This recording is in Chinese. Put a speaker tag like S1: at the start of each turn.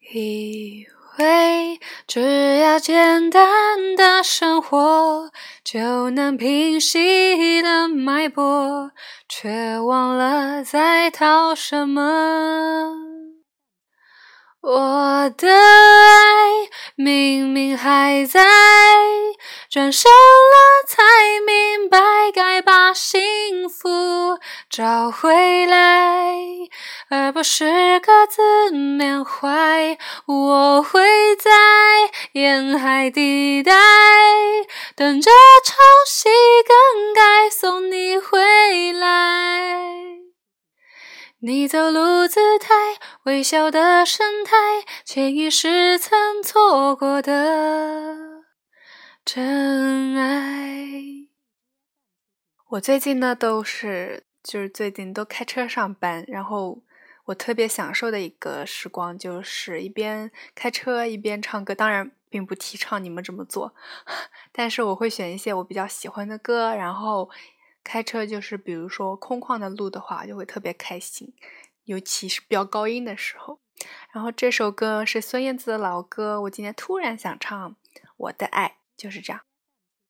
S1: 以为只要简单的生活就能平息了脉搏，却忘了在逃什么。我的爱明明还在，转身了才明白该把幸福找回来，不是各自缅怀。我会在沿海地带等着潮汐更改，送你回来。你走路姿态，微笑的神态，潜意识曾错过的真爱。我最近呢，都是就是最近都开车上班，然后我特别享受的一个时光，就是一边开车一边唱歌。当然，并不提倡你们这么做，但是我会选一些我比较喜欢的歌，然后。开车就是，比如说空旷的路的话，就会特别开心，尤其是飙高音的时候。然后这首歌是孙燕姿的老歌，我今天突然想唱《我的爱》，就是这样。